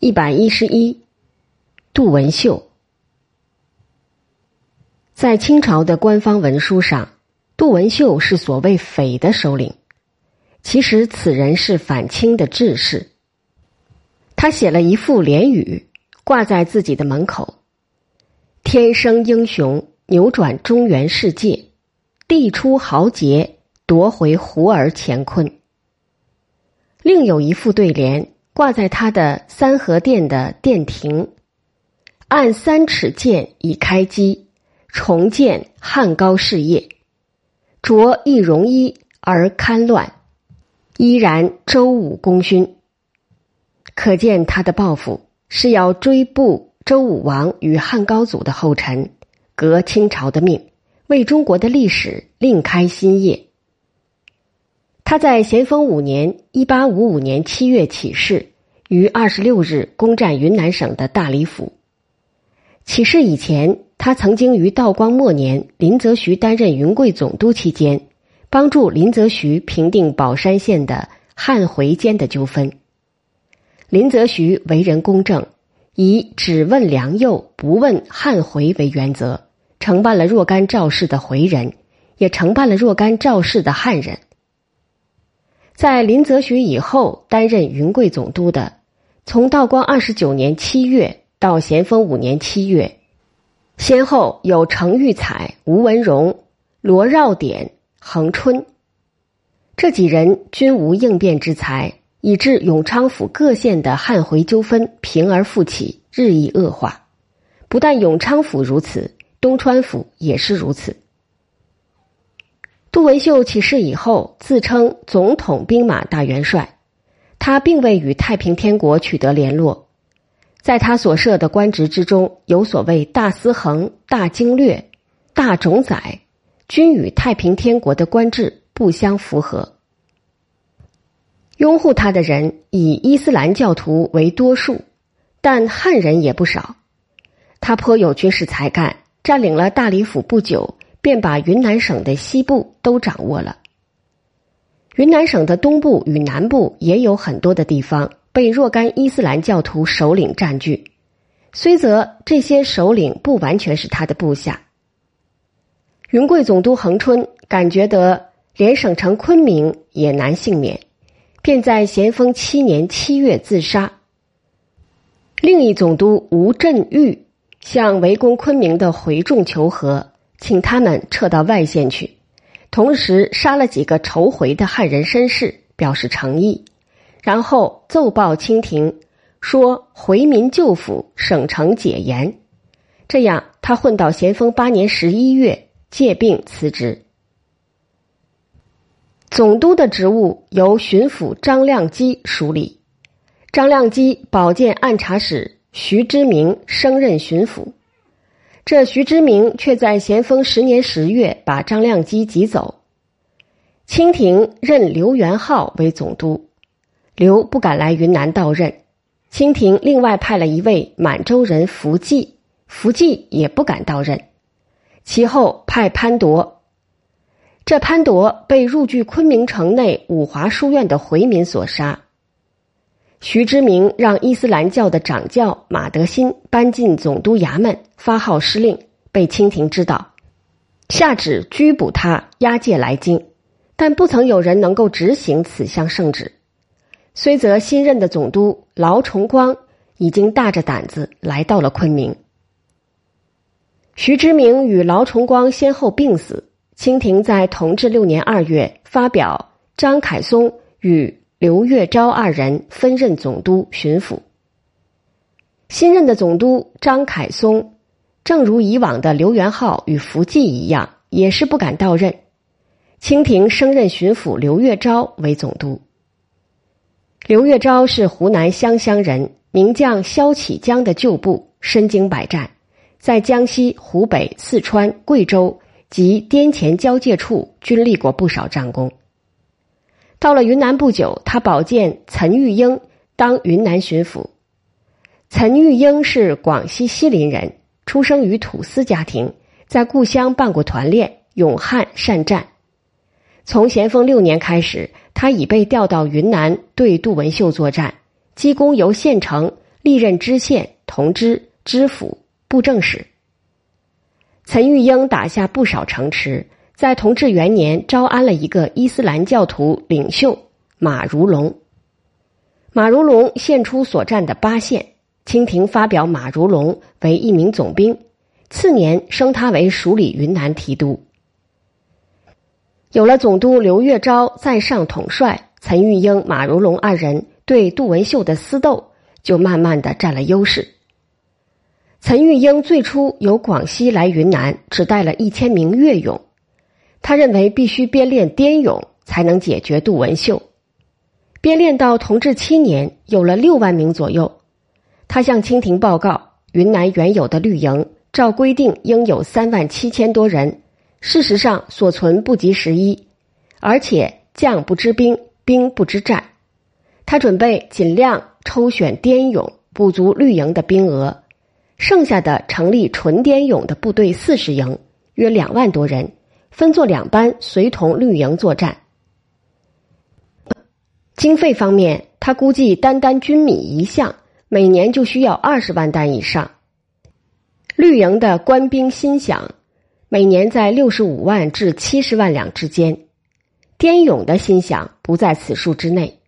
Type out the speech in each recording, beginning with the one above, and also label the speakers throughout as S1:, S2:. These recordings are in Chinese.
S1: 一百一十一，杜文秀。在清朝的官方文书上，杜文秀是所谓匪的首领。其实此人是反清的志士。他写了一副联语，挂在自己的门口：“天生英雄，扭转中原世界；地出豪杰，夺回胡儿乾坤。”另有一副对联。挂在他的三合殿的殿庭，按三尺剑已开机，重建汉高事业，着一戎衣而堪乱，依然周武功勋。可见他的抱负是要追捕周武王与汉高祖的后尘，革清朝的命，为中国的历史另开新业。他在咸丰五年（一八五五年）七月起事，于二十六日攻占云南省的大理府。起事以前，他曾经于道光末年林则徐担任云贵总督期间，帮助林则徐平定宝山县的汉回间的纠纷。林则徐为人公正，以只问良莠，不问汉回为原则，承办了若干赵氏的回人，也承办了若干赵氏的汉人。在林则徐以后担任云贵总督的，从道光二十九年七月到咸丰五年七月，先后有程玉彩、吴文荣、罗绕典、恒春，这几人均无应变之才，以致永昌府各县的汉回纠纷平而复起，日益恶化。不但永昌府如此，东川府也是如此。杜文秀起事以后，自称总统兵马大元帅，他并未与太平天国取得联络。在他所设的官职之中，有所谓大司衡、大经略、大冢宰，均与太平天国的官制不相符合。拥护他的人以伊斯兰教徒为多数，但汉人也不少。他颇有军事才干，占领了大理府不久。便把云南省的西部都掌握了。云南省的东部与南部也有很多的地方被若干伊斯兰教徒首领占据，虽则这些首领不完全是他的部下。云贵总督恒春感觉得连省城昆明也难幸免，便在咸丰七年七月自杀。另一总督吴振玉向围攻昆明的回众求和。请他们撤到外县去，同时杀了几个筹回的汉人绅士，表示诚意。然后奏报清廷，说回民救府，省城解严。这样，他混到咸丰八年十一月借病辞职。总督的职务由巡抚张亮基署理，张亮基保荐按察使徐之明升任巡抚。这徐之明却在咸丰十年十月把张亮基挤走，清廷任刘元浩为总督，刘不敢来云南到任，清廷另外派了一位满洲人福济，福济也不敢到任，其后派潘铎，这潘铎被入据昆明城内五华书院的回民所杀。徐之明让伊斯兰教的掌教马德新搬进总督衙门，发号施令，被清廷知道，下旨拘捕他，押解来京，但不曾有人能够执行此项圣旨。虽则新任的总督劳崇光已经大着胆子来到了昆明。徐之明与劳崇光先后病死，清廷在同治六年二月发表张凯松与。刘月昭二人分任总督、巡抚。新任的总督张凯松，正如以往的刘元浩与福晋一样，也是不敢到任。清廷升任巡抚刘月昭为总督。刘月昭是湖南湘乡人，名将萧启江的旧部，身经百战，在江西、湖北、四川、贵州及滇黔交界处均立过不少战功。到了云南不久，他保荐岑玉英当云南巡抚。岑玉英是广西西林人，出生于土司家庭，在故乡办过团练，勇悍善战。从咸丰六年开始，他已被调到云南对杜文秀作战，积功由县城历任知县、同知、知府、布政使。陈玉英打下不少城池，在同治元年招安了一个伊斯兰教徒领袖马如龙。马如龙献出所占的八县，清廷发表马如龙为一名总兵，次年升他为署理云南提督。有了总督刘月昭在上统帅，陈玉英、马如龙二人对杜文秀的私斗就慢慢的占了优势。陈玉英最初由广西来云南，只带了一千名乐勇。他认为必须编练滇勇，才能解决杜文秀。编练到同治七年，有了六万名左右。他向清廷报告，云南原有的绿营照规定应有三万七千多人，事实上所存不及十一，而且将不知兵，兵不知战。他准备尽量抽选滇勇，补足绿营的兵额。剩下的成立纯滇勇的部队四十营，约两万多人，分作两班随同绿营作战。经费方面，他估计单单军米一项，每年就需要二十万担以上。绿营的官兵薪饷每年在六十五万至七十万两之间，滇勇的薪饷不在此数之内。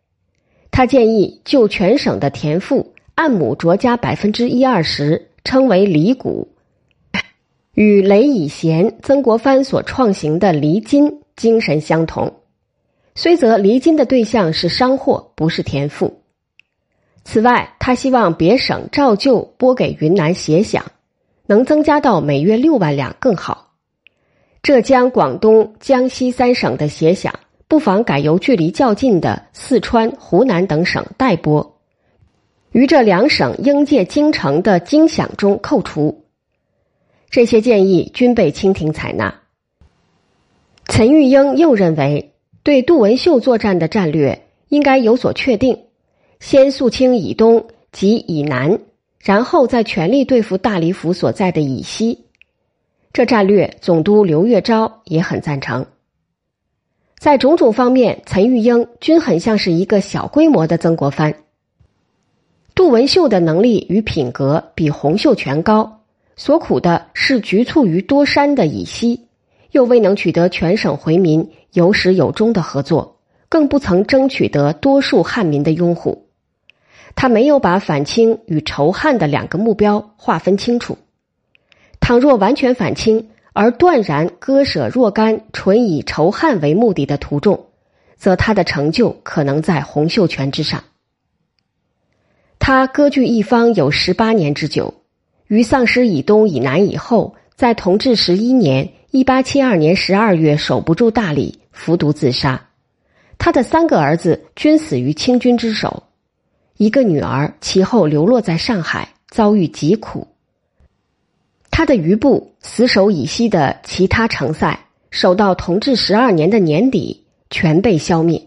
S1: 他建议就全省的田赋按亩酌加百分之一二十。称为离谷，与雷以贤、曾国藩所创行的离金精神相同。虽则离金的对象是商货，不是田赋。此外，他希望别省照旧拨给云南协饷，能增加到每月六万两更好。浙江、广东、江西三省的协饷，不妨改由距离较近的四川、湖南等省代拨。于这两省应借京城的京饷中扣除，这些建议均被清廷采纳。陈玉英又认为，对杜文秀作战的战略应该有所确定，先肃清以东及以南，然后再全力对付大理府所在的以西。这战略，总督刘月昭也很赞成。在种种方面，陈玉英均很像是一个小规模的曾国藩。杜文秀的能力与品格比洪秀全高，所苦的是局促于多山的以西，又未能取得全省回民有始有终的合作，更不曾争取得多数汉民的拥护。他没有把反清与仇汉的两个目标划分清楚。倘若完全反清而断然割舍若干纯以仇汉为目的的途众，则他的成就可能在洪秀全之上。他割据一方有十八年之久，于丧失以东、以南以后，在同治十一年（一八七二年）十二月守不住大理，服毒自杀。他的三个儿子均死于清军之手，一个女儿其后流落在上海，遭遇疾苦。他的余部死守以西的其他城塞，守到同治十二年的年底，全被消灭。